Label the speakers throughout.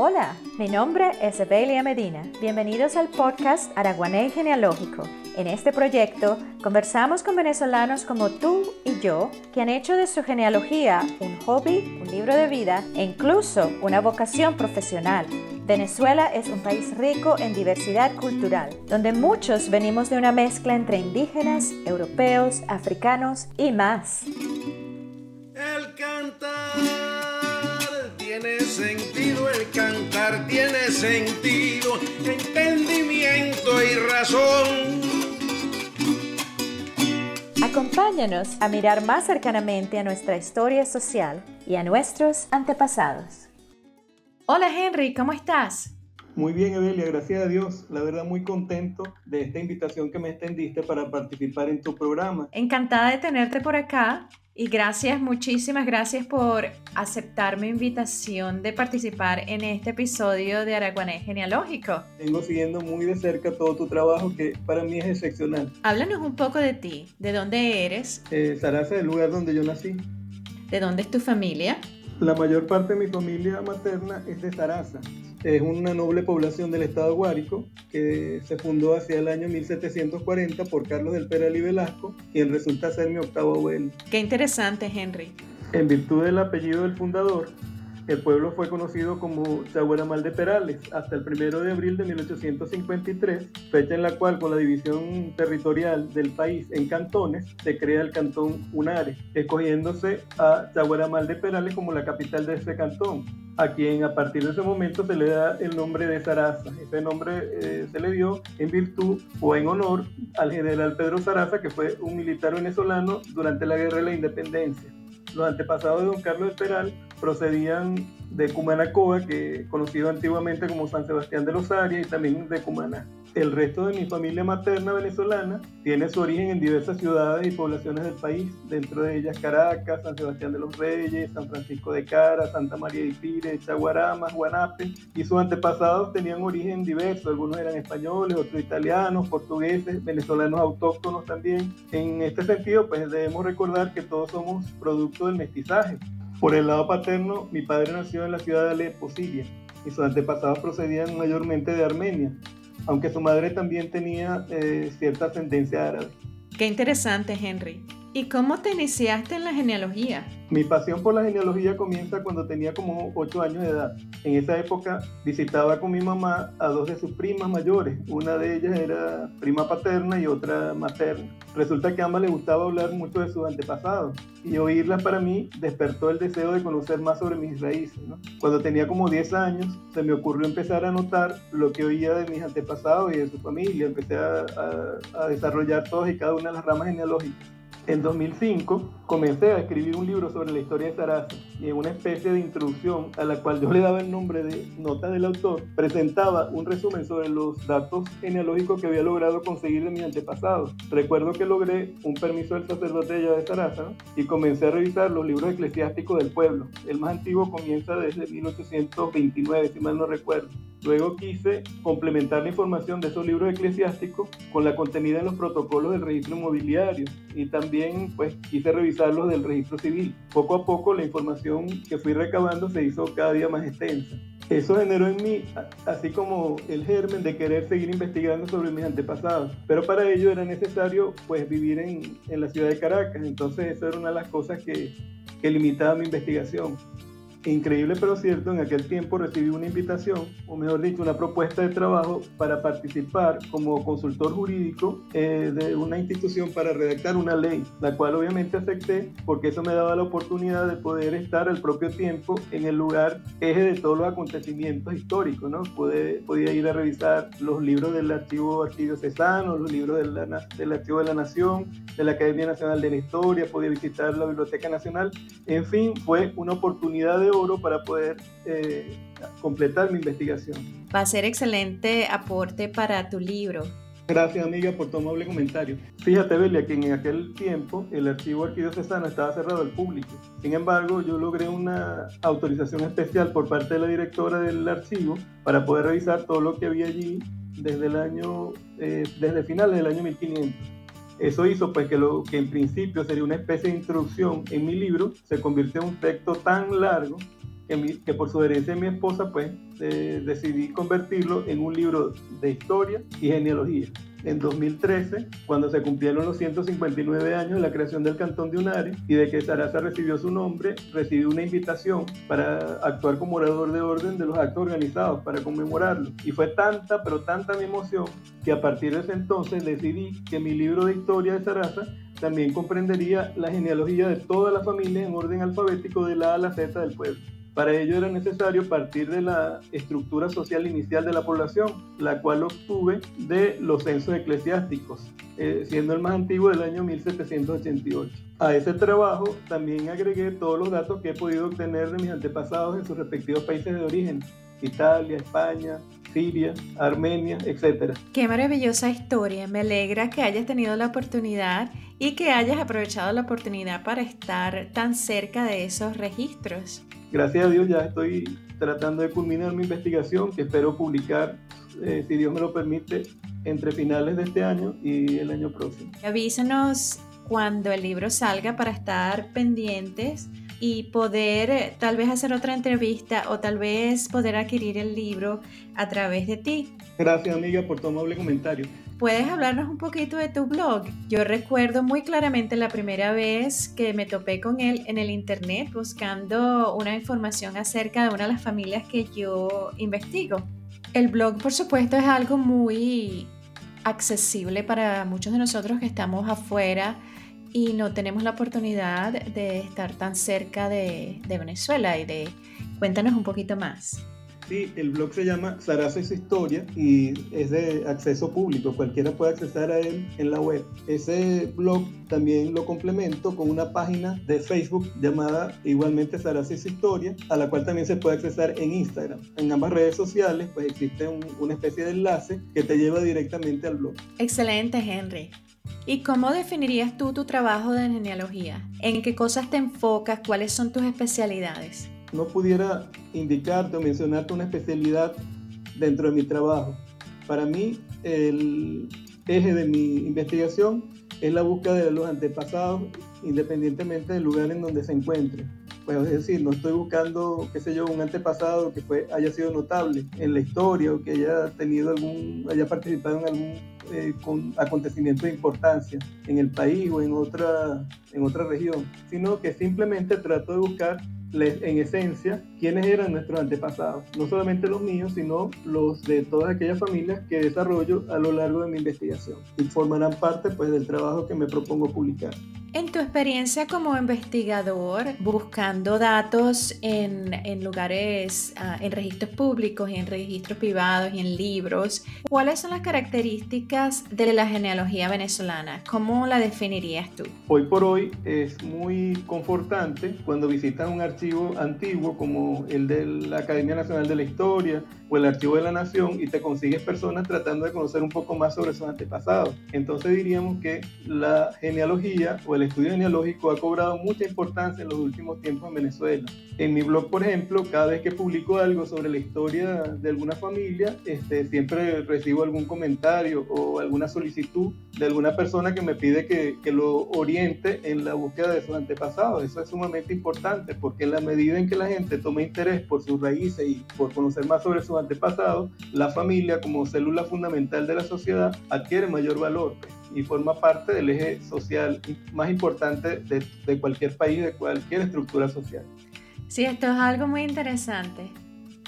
Speaker 1: Hola, mi nombre es Evelia Medina. Bienvenidos al podcast Araguaney Genealógico. En este proyecto conversamos con venezolanos como tú y yo que han hecho de su genealogía un hobby, un libro de vida e incluso una vocación profesional. Venezuela es un país rico en diversidad cultural, donde muchos venimos de una mezcla entre indígenas, europeos, africanos y más.
Speaker 2: Tiene sentido, entendimiento y razón.
Speaker 1: Acompáñanos a mirar más cercanamente a nuestra historia social y a nuestros antepasados. Hola Henry, ¿cómo estás?
Speaker 3: Muy bien, Evelia, gracias a Dios. La verdad, muy contento de esta invitación que me extendiste para participar en tu programa.
Speaker 1: Encantada de tenerte por acá y gracias, muchísimas gracias por aceptar mi invitación de participar en este episodio de Araguanés Genealógico.
Speaker 3: Tengo siguiendo muy de cerca todo tu trabajo que para mí es excepcional.
Speaker 1: Háblanos un poco de ti, de dónde eres.
Speaker 3: Eh, Sarasa, el lugar donde yo nací.
Speaker 1: ¿De dónde es tu familia?
Speaker 3: La mayor parte de mi familia materna es de Sarasa. Es una noble población del estado Guárico que se fundó hacia el año 1740 por Carlos del Peral y Velasco, quien resulta ser mi octavo abuelo.
Speaker 1: Qué interesante, Henry.
Speaker 3: En virtud del apellido del fundador, el pueblo fue conocido como Chaguaramal de Perales hasta el 1 de abril de 1853, fecha en la cual con la división territorial del país en cantones se crea el cantón Unare, escogiéndose a Chaguaramal de Perales como la capital de ese cantón, a quien a partir de ese momento se le da el nombre de Saraza. Ese nombre eh, se le dio en virtud o en honor al general Pedro Saraza, que fue un militar venezolano durante la Guerra de la Independencia. Los antepasados de don Carlos Peral procedían de Cumanacoa, que conocido antiguamente como San Sebastián de los Arias, y también de Cumaná. El resto de mi familia materna venezolana tiene su origen en diversas ciudades y poblaciones del país, dentro de ellas Caracas, San Sebastián de los Reyes, San Francisco de Cara, Santa María de Pire, Chaguaramas, Guanape, y sus antepasados tenían origen diverso, algunos eran españoles, otros italianos, portugueses, venezolanos autóctonos también. En este sentido, pues debemos recordar que todos somos producto del mestizaje. Por el lado paterno, mi padre nació en la ciudad de Alepo, Siria, y sus antepasados procedían mayormente de Armenia, aunque su madre también tenía eh, cierta ascendencia árabe.
Speaker 1: Qué interesante, Henry. ¿Y cómo te iniciaste en la genealogía?
Speaker 3: Mi pasión por la genealogía comienza cuando tenía como 8 años de edad. En esa época visitaba con mi mamá a dos de sus primas mayores. Una de ellas era prima paterna y otra materna. Resulta que a ambas les gustaba hablar mucho de sus antepasados y oírlas para mí despertó el deseo de conocer más sobre mis raíces. Cuando tenía como 10 años se me ocurrió empezar a notar lo que oía de mis antepasados y de su familia. Empecé a, a desarrollar todas y cada una de las ramas genealógicas. En 2005 comencé a escribir un libro sobre la historia de Sarasa en una especie de introducción a la cual yo le daba el nombre de Nota del autor, presentaba un resumen sobre los datos genealógicos que había logrado conseguir de mis antepasados. Recuerdo que logré un permiso del sacerdote de de Sarasa y comencé a revisar los libros eclesiásticos del pueblo. El más antiguo comienza desde 1829, si mal no recuerdo. Luego quise complementar la información de esos libros eclesiásticos con la contenida en los protocolos del registro inmobiliario y también pues quise revisar los del registro civil. Poco a poco la información que fui recabando se hizo cada día más extensa. Eso generó en mí así como el germen de querer seguir investigando sobre mis antepasados, pero para ello era necesario pues vivir en, en la ciudad de Caracas, entonces eso era una de las cosas que, que limitaba mi investigación. Increíble pero cierto, en aquel tiempo recibí una invitación, o mejor dicho, una propuesta de trabajo para participar como consultor jurídico eh, de una institución para redactar una ley, la cual obviamente acepté porque eso me daba la oportunidad de poder estar al propio tiempo en el lugar eje de todos los acontecimientos históricos, ¿no? podía ir a revisar los libros del archivo arquidiocesano, los libros del archivo de la Nación, de la Academia Nacional de la Historia, podía visitar la Biblioteca Nacional, en fin, fue una oportunidad de oro para poder eh, completar mi investigación.
Speaker 1: Va a ser excelente aporte para tu libro.
Speaker 3: Gracias amiga por tu amable comentario. Fíjate Belia que en aquel tiempo el archivo arquidiocesano estaba cerrado al público. Sin embargo, yo logré una autorización especial por parte de la directora del archivo para poder revisar todo lo que había allí desde el año, eh, desde finales del año 1500. Eso hizo pues que lo que en principio sería una especie de introducción en mi libro se convirtió en un texto tan largo que, por sugerencia de mi esposa, pues eh, decidí convertirlo en un libro de historia y genealogía en 2013, cuando se cumplieron los 159 años de la creación del Cantón de Unare y de que Sarasa recibió su nombre, recibió una invitación para actuar como orador de orden de los actos organizados para conmemorarlo. Y fue tanta, pero tanta mi emoción, que a partir de ese entonces decidí que mi libro de historia de Sarasa también comprendería la genealogía de toda la familia en orden alfabético de la A a la Z del pueblo. Para ello era necesario partir de la estructura social inicial de la población, la cual obtuve de los censos eclesiásticos, eh, siendo el más antiguo del año 1788. A ese trabajo también agregué todos los datos que he podido obtener de mis antepasados en sus respectivos países de origen, Italia, España, Siria, Armenia, etc.
Speaker 1: Qué maravillosa historia. Me alegra que hayas tenido la oportunidad y que hayas aprovechado la oportunidad para estar tan cerca de esos registros
Speaker 3: gracias a Dios ya estoy tratando de culminar mi investigación que espero publicar, eh, si Dios me lo permite, entre finales de este año y el año próximo.
Speaker 1: Avísanos cuando el libro salga para estar pendientes y poder eh, tal vez hacer otra entrevista o tal vez poder adquirir el libro a través de ti.
Speaker 3: Gracias amiga por tu amable comentario.
Speaker 1: ¿Puedes hablarnos un poquito de tu blog? Yo recuerdo muy claramente la primera vez que me topé con él en el internet buscando una información acerca de una de las familias que yo investigo. El blog, por supuesto, es algo muy accesible para muchos de nosotros que estamos afuera y no tenemos la oportunidad de estar tan cerca de, de Venezuela y de cuéntanos un poquito más.
Speaker 3: Sí, el blog se llama Sarasa es historia y es de acceso público, cualquiera puede acceder a él en la web. Ese blog también lo complemento con una página de Facebook llamada igualmente Sarasa es historia, a la cual también se puede acceder en Instagram. En ambas redes sociales pues existe una especie de enlace que te lleva directamente al blog.
Speaker 1: Excelente, Henry. ¿Y cómo definirías tú tu trabajo de genealogía? ¿En qué cosas te enfocas? ¿Cuáles son tus especialidades?
Speaker 3: No pudiera indicarte o mencionarte una especialidad dentro de mi trabajo. Para mí, el eje de mi investigación es la búsqueda de los antepasados, independientemente del lugar en donde se encuentre. Pues, es decir, no estoy buscando, qué sé yo, un antepasado que fue, haya sido notable en la historia o que haya tenido algún, haya participado en algún eh, con acontecimiento de importancia en el país o en otra, en otra región, sino que simplemente trato de buscar en esencia quiénes eran nuestros antepasados, no solamente los míos, sino los de todas aquellas familias que desarrollo a lo largo de mi investigación y formarán parte pues del trabajo que me propongo publicar.
Speaker 1: En tu experiencia como investigador, buscando datos en, lugares, ah, en registros públicos y en registros privados y en libros, ¿cuáles son las características de la genealogía venezolana? ¿Cómo la definirías tú?
Speaker 3: Hoy por hoy es muy confortante cuando visitas un archivo antiguo como el de la Academia Nacional de la Historia o el Archivo de la Nación y te consigues personas tratando de conocer un poco más sobre sus antepasados. Entonces diríamos que la genealogía o el estudio genealógico ha cobrado mucha importancia en los últimos tiempos en Venezuela. En mi blog, por ejemplo, cada vez que publico algo sobre la historia de alguna familia, este, siempre recibo algún comentario o alguna solicitud de alguna persona que me pide que, que lo oriente en la búsqueda de sus antepasados. Eso es sumamente importante porque en la medida en que la gente toma interés por sus raíces y por conocer más sobre sus antepasados, la familia como célula fundamental de la sociedad adquiere mayor valor. Y forma parte del eje social más importante de, de cualquier país, de cualquier estructura social.
Speaker 1: Sí, esto es algo muy interesante.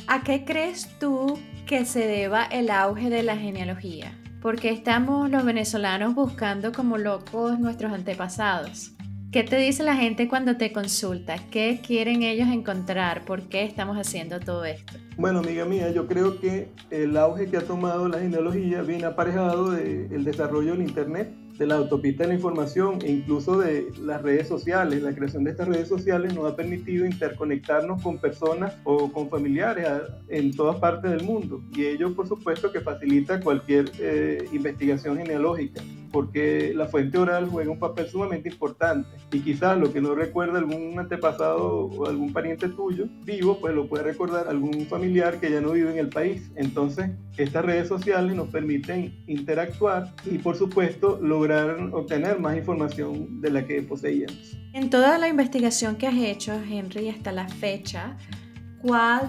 Speaker 1: ¿A qué crees tú que se deba el auge de la genealogía? Porque estamos los venezolanos buscando como locos nuestros antepasados. ¿Qué te dice la gente cuando te consulta? ¿Qué quieren ellos encontrar? ¿Por qué estamos haciendo todo esto?
Speaker 3: Bueno, amiga mía, yo creo que el auge que ha tomado la genealogía viene aparejado del desarrollo del Internet de la autopista de la información e incluso de las redes sociales. La creación de estas redes sociales nos ha permitido interconectarnos con personas o con familiares en todas partes del mundo y ello por supuesto que facilita cualquier eh, investigación genealógica porque la fuente oral juega un papel sumamente importante y quizás lo que no recuerda algún antepasado o algún pariente tuyo vivo, pues lo puede recordar algún familiar que ya no vive en el país. Entonces, estas redes sociales nos permiten interactuar y por supuesto lograr obtener más información de la que poseíamos.
Speaker 1: En toda la investigación que has hecho, Henry, hasta la fecha, ¿cuál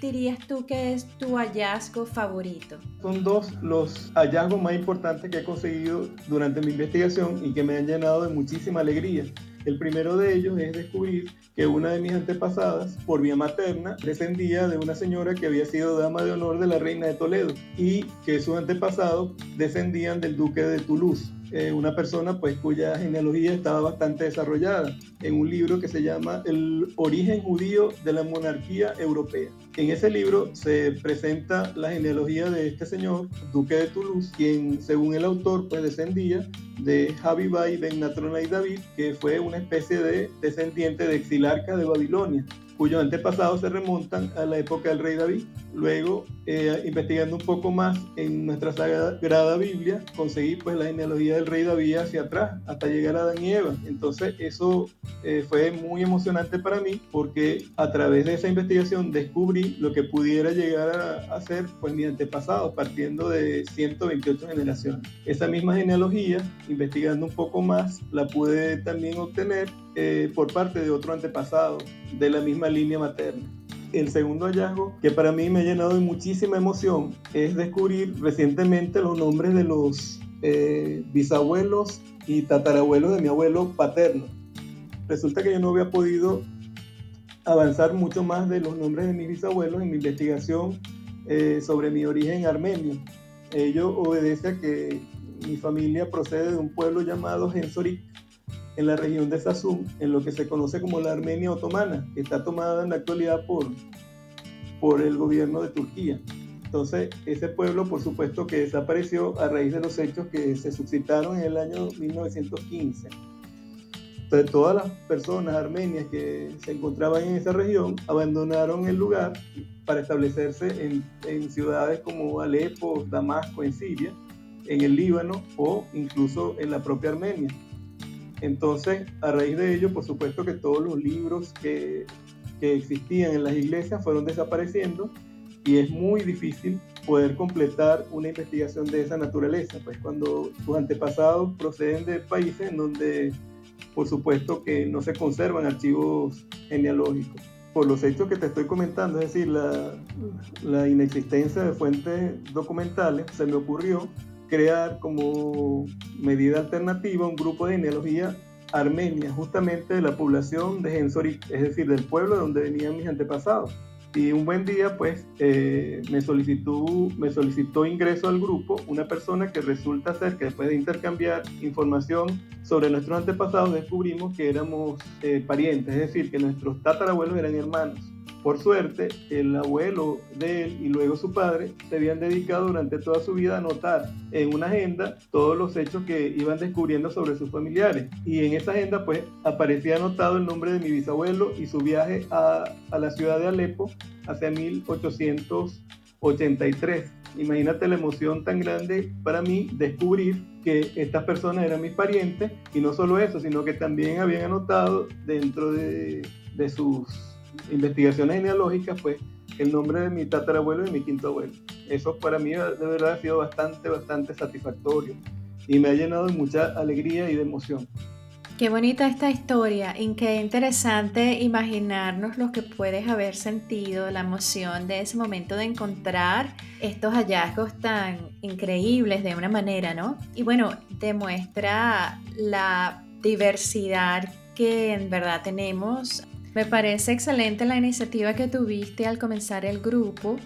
Speaker 1: dirías tú que es tu hallazgo favorito?
Speaker 3: Son dos los hallazgos más importantes que he conseguido durante mi investigación y que me han llenado de muchísima alegría. El primero de ellos es descubrir que una de mis antepasadas, por vía materna, descendía de una señora que había sido dama de honor de la reina de Toledo y que sus antepasados descendían del duque de Toulouse. Eh, una persona pues cuya genealogía estaba bastante desarrollada en un libro que se llama El origen judío de la monarquía europea. En ese libro se presenta la genealogía de este señor, duque de Toulouse, quien según el autor pues descendía de Javibai ben Natrona y David, que fue una especie de descendiente de exilarca de Babilonia cuyos antepasados se remontan a la época del rey David. Luego, eh, investigando un poco más en nuestra sagrada Biblia, conseguí pues la genealogía del rey David hacia atrás, hasta llegar a Adán y Eva. Entonces, eso eh, fue muy emocionante para mí porque a través de esa investigación descubrí lo que pudiera llegar a, ser pues mi antepasado, partiendo de 128 generaciones. Esa misma genealogía, investigando un poco más, la pude también obtener eh, por parte de otro antepasado de la misma línea materna. El segundo hallazgo, que para mí me ha llenado de muchísima emoción, es descubrir recientemente los nombres de los eh, bisabuelos y tatarabuelos de mi abuelo paterno. Resulta que yo no había podido avanzar mucho más de los nombres de mis bisabuelos en mi investigación eh, sobre mi origen armenio. Ello obedece a que mi familia procede de un pueblo llamado Gensorik, en la región de Sassun, en lo que se conoce como la Armenia otomana, que está tomada en la actualidad por, por el gobierno de Turquía. Entonces, ese pueblo, por supuesto, que desapareció a raíz de los hechos que se suscitaron en el año 1915. Entonces, todas las personas armenias que se encontraban en esa región abandonaron el lugar para establecerse en, en ciudades como Alepo, Damasco, en Siria, en el Líbano o incluso en la propia Armenia. Entonces, a raíz de ello, por supuesto que todos los libros que, existían en las iglesias fueron desapareciendo y es muy difícil poder completar una investigación de esa naturaleza, pues cuando sus antepasados proceden de países en donde, por supuesto, que no se conservan archivos genealógicos. Por los hechos que te estoy comentando, es decir, la, la inexistencia de fuentes documentales, se me ocurrió crear como medida alternativa un grupo de genealogía armenia, justamente de la población de Gensorik, es decir, del pueblo de donde venían mis antepasados. Y un buen día, pues, eh, me, solicitó, me solicitó ingreso al grupo una persona que resulta ser que después de intercambiar información sobre nuestros antepasados, descubrimos que éramos eh, parientes, es decir, que nuestros tatarabuelos eran hermanos. Por suerte, el abuelo de él y luego su padre se habían dedicado durante toda su vida a anotar en una agenda todos los hechos que iban descubriendo sobre sus familiares. Y en esa agenda pues aparecía anotado el nombre de mi bisabuelo y su viaje a, la ciudad de Alepo hacia 1883. Imagínate la emoción tan grande para mí descubrir que estas personas eran mis parientes y no solo eso, sino que también habían anotado dentro de, de sus investigaciones genealógicas, pues el nombre de mi tatarabuelo y mi quinto abuelo. Eso para mí de verdad ha sido bastante, bastante satisfactorio y me ha llenado de mucha alegría y de emoción.
Speaker 1: Qué bonita esta historia y qué interesante imaginarnos lo que puedes haber sentido, la emoción de ese momento de encontrar estos hallazgos tan increíbles de una manera, ¿no? Y bueno, demuestra la diversidad que en verdad tenemos me parece excelente la iniciativa que tuviste al comenzar el grupo.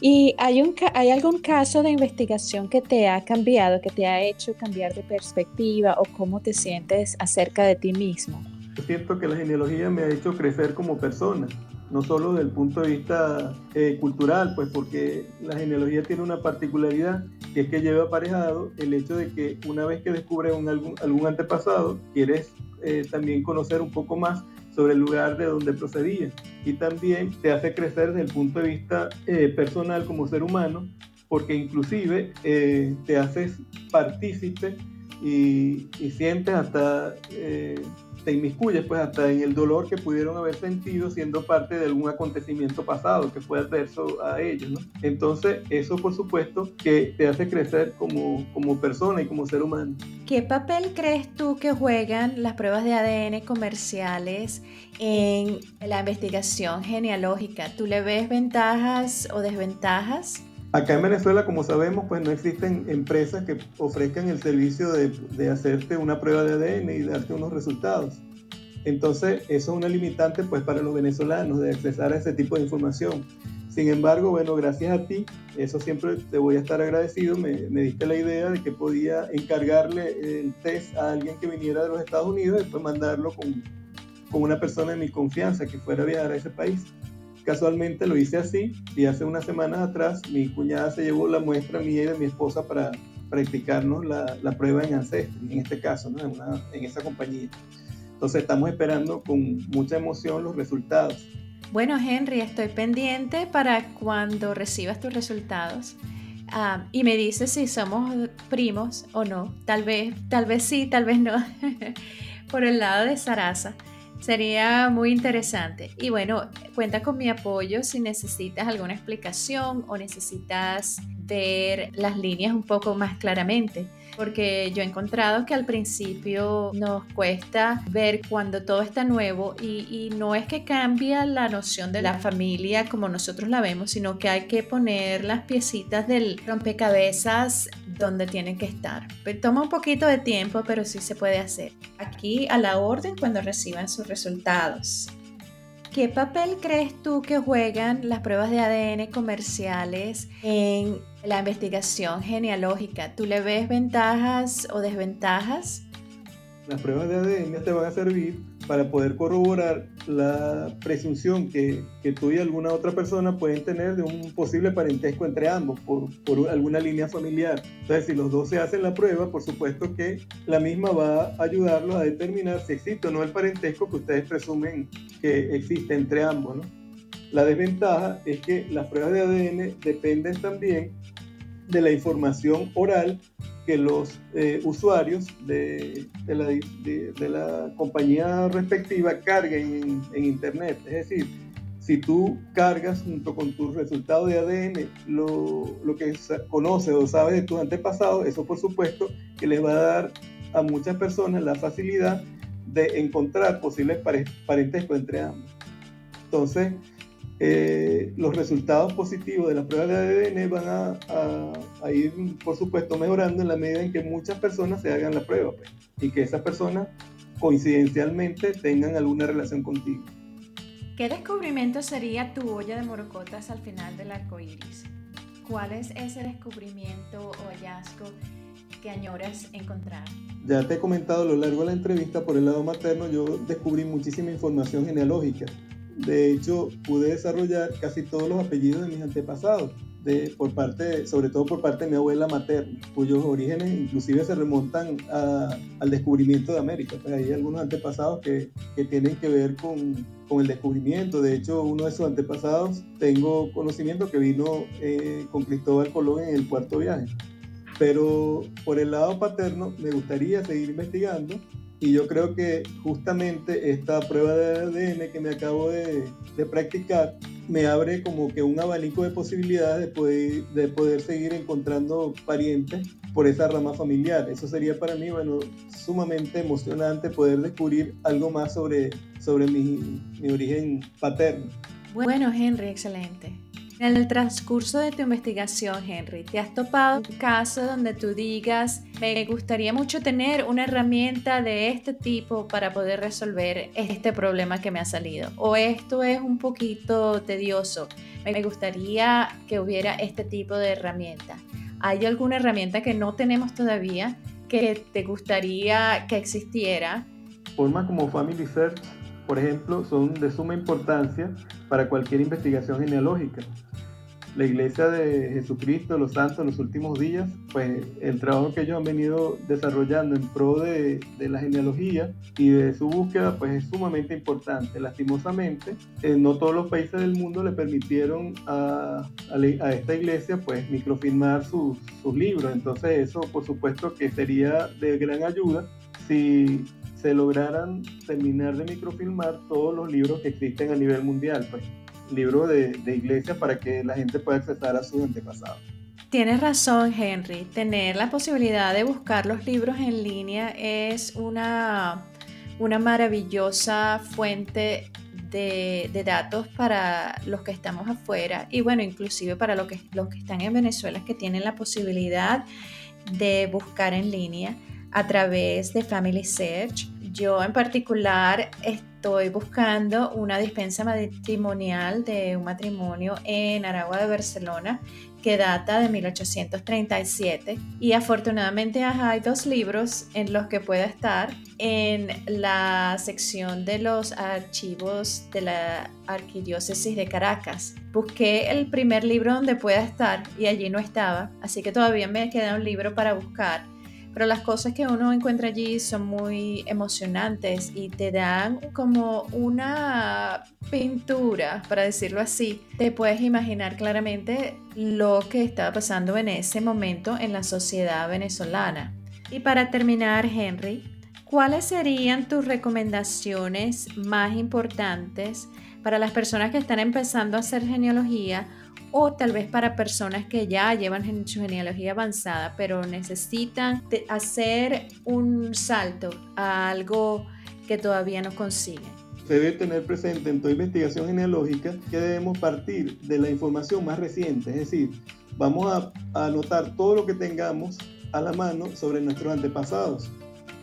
Speaker 1: ¿Y hay, un, hay algún caso de investigación que te ha cambiado, que te ha hecho cambiar de perspectiva o cómo te sientes acerca de ti mismo?
Speaker 3: Siento que la genealogía me ha hecho crecer como persona, no solo desde el punto de vista eh, cultural, pues porque la genealogía tiene una particularidad que es que lleva aparejado el hecho de que una vez que descubres un, algún, algún antepasado, quieres eh, también conocer un poco más sobre el lugar de donde procedía. Y también te hace crecer desde el punto de vista eh, personal como ser humano porque inclusive eh, te haces partícipe y, sientes hasta eh, te inmiscuyes pues hasta en el dolor que pudieron haber sentido siendo parte de algún acontecimiento pasado que fue adverso a ellos, ¿no? Entonces eso por supuesto que te hace crecer como, como persona y como ser humano.
Speaker 1: ¿Qué papel crees tú que juegan las pruebas de ADN comerciales en la investigación genealógica? ¿Tú le ves ventajas o desventajas?
Speaker 3: Acá en Venezuela, como sabemos, pues no existen empresas que ofrezcan el servicio de, de, hacerte una prueba de ADN y darte unos resultados. Entonces, eso es una limitante pues para los venezolanos de accesar a ese tipo de información. Sin embargo, bueno, gracias a ti, eso siempre te voy a estar agradecido, me, me diste la idea de que podía encargarle el test a alguien que viniera de los Estados Unidos y después mandarlo con, con una persona de mi confianza que fuera a viajar a ese país. Casualmente lo hice así y hace unas semanas atrás mi cuñada se llevó la muestra mía y de mi esposa para practicarnos la, prueba en Ancestry, en este caso, ¿no? en, una, esa compañía. Entonces estamos esperando con mucha emoción los resultados.
Speaker 1: Bueno, Henry, estoy pendiente para cuando recibas tus resultados. Uh, y me dices si somos primos o no. Tal vez, tal vez sí, tal vez no. Por el lado de Sarasa. Sería muy interesante. Y bueno, cuenta con mi apoyo si necesitas alguna explicación o necesitas ver las líneas un poco más claramente porque yo he encontrado que al principio nos cuesta ver cuando todo está nuevo y, no es que cambia la noción de la familia como nosotros la vemos, sino que hay que poner las piecitas del rompecabezas donde tienen que estar. Toma un poquito de tiempo, pero sí se puede hacer. Aquí a la orden cuando reciban sus resultados. ¿Qué papel crees tú que juegan las pruebas de ADN comerciales en la investigación genealógica? ¿Tú le ves ventajas o desventajas?
Speaker 3: Las pruebas de ADN te van a servir para poder corroborar la presunción que, tú y alguna otra persona pueden tener de un posible parentesco entre ambos por, por, alguna línea familiar. Entonces, si los dos se hacen la prueba, por supuesto que la misma va a ayudarlos a determinar si existe o no el parentesco que ustedes presumen que existe entre ambos. ¿no? La desventaja es que las pruebas de ADN dependen también de la información oral que los eh, usuarios de, de, la, de, de, la, compañía respectiva carguen en, en, Internet. Es decir, si tú cargas junto con tus resultados de ADN lo, lo que conoces o sabes de tus antepasados, eso por supuesto que les va a dar a muchas personas la facilidad de encontrar posibles parentescos entre ambos. Entonces, eh, los resultados positivos de la prueba de ADN van a, a, a, ir, por supuesto, mejorando en la medida en que muchas personas se hagan la prueba pues, y que esas personas coincidencialmente tengan alguna relación contigo.
Speaker 1: ¿Qué descubrimiento sería tu olla de morocotas al final del arco iris? ¿Cuál es ese descubrimiento o hallazgo que añoras encontrar?
Speaker 3: Ya te he comentado a lo largo de la entrevista, por el lado materno, yo descubrí muchísima información genealógica de hecho, pude desarrollar casi todos los apellidos de mis antepasados, por parte, sobre todo por parte de mi abuela materna, cuyos orígenes inclusive se remontan al descubrimiento de América. Pues hay algunos antepasados que, tienen que ver con, el descubrimiento. De hecho, uno de sus antepasados, tengo conocimiento que vino eh, con Cristóbal Colón en el cuarto viaje. Pero por el lado paterno me gustaría seguir investigando y yo creo que justamente esta prueba de ADN que me acabo de, de, practicar me abre como que un abanico de posibilidades de poder, de poder seguir encontrando parientes por esa rama familiar. Eso sería para mí, bueno, sumamente emocionante poder descubrir algo más sobre, sobre mi, mi origen paterno.
Speaker 1: Bueno, Henry, excelente. En el transcurso de tu investigación, Henry, ¿te has topado un caso donde tú digas, me gustaría mucho tener una herramienta de este tipo para poder resolver este problema que me ha salido? ¿O esto es un poquito tedioso? Me gustaría que hubiera este tipo de herramienta. ¿Hay alguna herramienta que no tenemos todavía que te gustaría que existiera?
Speaker 3: Formas como Family Search, por ejemplo, son de suma importancia para cualquier investigación genealógica la iglesia de Jesucristo, los santos, los últimos días, pues el trabajo que ellos han venido desarrollando en pro de, de la genealogía y de su búsqueda, pues es sumamente importante. Lastimosamente, eh, no todos los países del mundo le permitieron a, a, esta iglesia, pues, microfilmar sus, sus libros. Entonces, eso, por supuesto, que sería de gran ayuda si se lograran terminar de microfilmar todos los libros que existen a nivel mundial, pues libros de, de para que la gente pueda acceder a sus antepasados.
Speaker 1: Tienes razón, Henry. Tener la posibilidad de buscar los libros en línea es una, una maravillosa fuente de, de, datos para los que estamos afuera y bueno, inclusive para los que, los que están en Venezuela que tienen la posibilidad de buscar en línea a través de Family Search. Yo en particular estoy buscando una dispensa matrimonial de un matrimonio en Aragua de Barcelona que data de 1837 y afortunadamente hay dos libros en los que pueda estar en la sección de los archivos de la Arquidiócesis de Caracas. Busqué el primer libro donde pueda estar y allí no estaba, así que todavía me queda un libro para buscar pero las cosas que uno encuentra allí son muy emocionantes y te dan como una pintura, para decirlo así. Te puedes imaginar claramente lo que estaba pasando en ese momento en la sociedad venezolana. Y para terminar, Henry, ¿cuáles serían tus recomendaciones más importantes para las personas que están empezando a hacer genealogía o tal vez para personas que ya llevan su genealogía avanzada, pero necesitan hacer un salto a algo que todavía no consiguen.
Speaker 3: Se debe tener presente en toda investigación genealógica que debemos partir de la información más reciente, es decir, vamos a, anotar todo lo que tengamos a la mano sobre nuestros antepasados.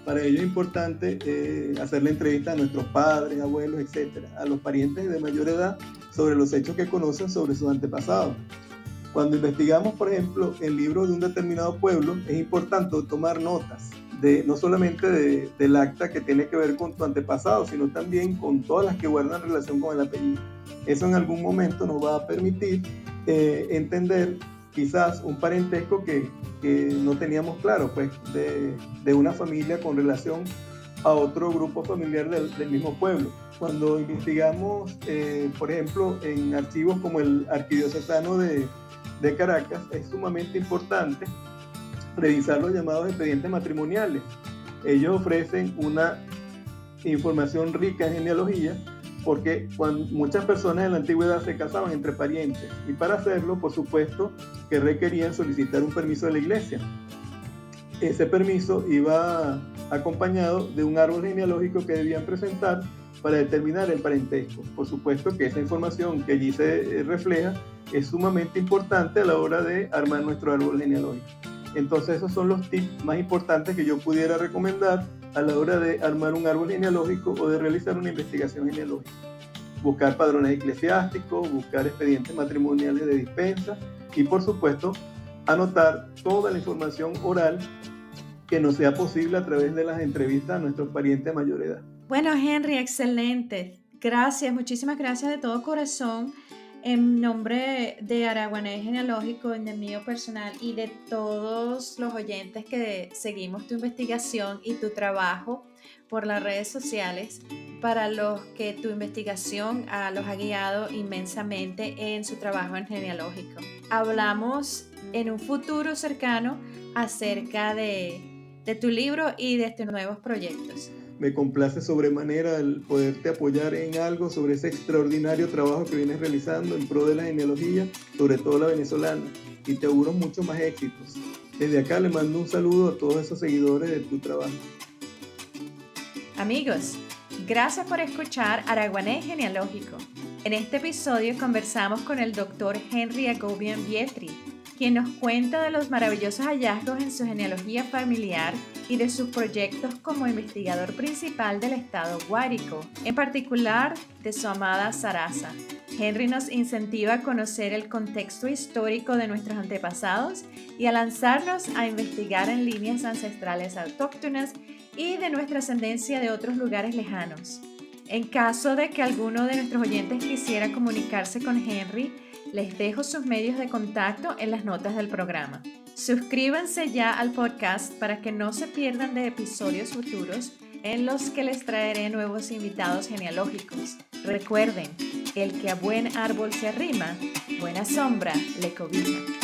Speaker 3: Para ello es importante eh, hacer la entrevista a nuestros padres, abuelos, etcétera, a los parientes de mayor edad sobre los hechos que conocen sobre sus antepasados. Cuando investigamos, por ejemplo, el libro de un determinado pueblo, es importante tomar notas, de, no solamente de, del acta que tiene que ver con tu antepasado, sino también con todas las que guardan relación con el apellido. Eso en algún momento nos va a permitir eh, entender quizás un parentesco que, no teníamos claro, pues de, una familia con relación a otro grupo familiar del, mismo pueblo cuando investigamos, eh, por ejemplo, en archivos como el Arquidiocesano de, de Caracas, es sumamente importante revisar los llamados expedientes matrimoniales. Ellos ofrecen una información rica en genealogía porque cuando muchas personas en la antigüedad se casaban entre parientes y para hacerlo, por supuesto, que requerían solicitar un permiso de la iglesia. Ese permiso iba acompañado de un árbol genealógico que debían presentar para determinar el parentesco. Por supuesto que esa información que allí se eh, refleja es sumamente importante a la hora de armar nuestro árbol genealógico. Entonces esos son los tips más importantes que yo pudiera recomendar a la hora de armar un árbol genealógico o de realizar una investigación genealógica. Buscar padrones eclesiásticos, buscar expedientes matrimoniales de dispensa y por supuesto anotar toda la información oral que nos sea posible a través de las entrevistas a nuestros parientes de mayor edad.
Speaker 1: Bueno, Henry, excelente. Gracias, muchísimas gracias de todo corazón. En nombre de Araguanés Genealógico, en el mío personal y de todos los oyentes que seguimos tu investigación y tu trabajo por las redes sociales, para los que tu investigación los ha guiado inmensamente en su trabajo en genealógico. Hablamos en un futuro cercano acerca de, de tu libro y de tus nuevos proyectos
Speaker 3: me complace sobremanera el poderte apoyar en algo sobre ese extraordinario trabajo que vienes realizando en pro de la genealogía, sobre todo la venezolana, y te auguro muchos más éxitos. Desde acá le mando un saludo a todos esos seguidores de tu trabajo.
Speaker 1: Amigos, gracias por escuchar Araguané Genealógico. En este episodio conversamos con el doctor Henry Agobian Vietri, quien nos cuenta de los maravillosos hallazgos en su genealogía familiar y de sus proyectos como investigador principal del estado Guárico, en particular de su amada Sarasa. Henry nos incentiva a conocer el contexto histórico de nuestros antepasados y a lanzarnos a investigar en líneas ancestrales autóctonas y de nuestra ascendencia de otros lugares lejanos. En caso de que alguno de nuestros oyentes quisiera comunicarse con Henry, les dejo sus medios de contacto en las notas del programa. Suscríbanse ya al podcast para que no se pierdan de episodios futuros en los que les traeré nuevos invitados genealógicos. Recuerden, el que a buen árbol se arrima, buena sombra le cobija.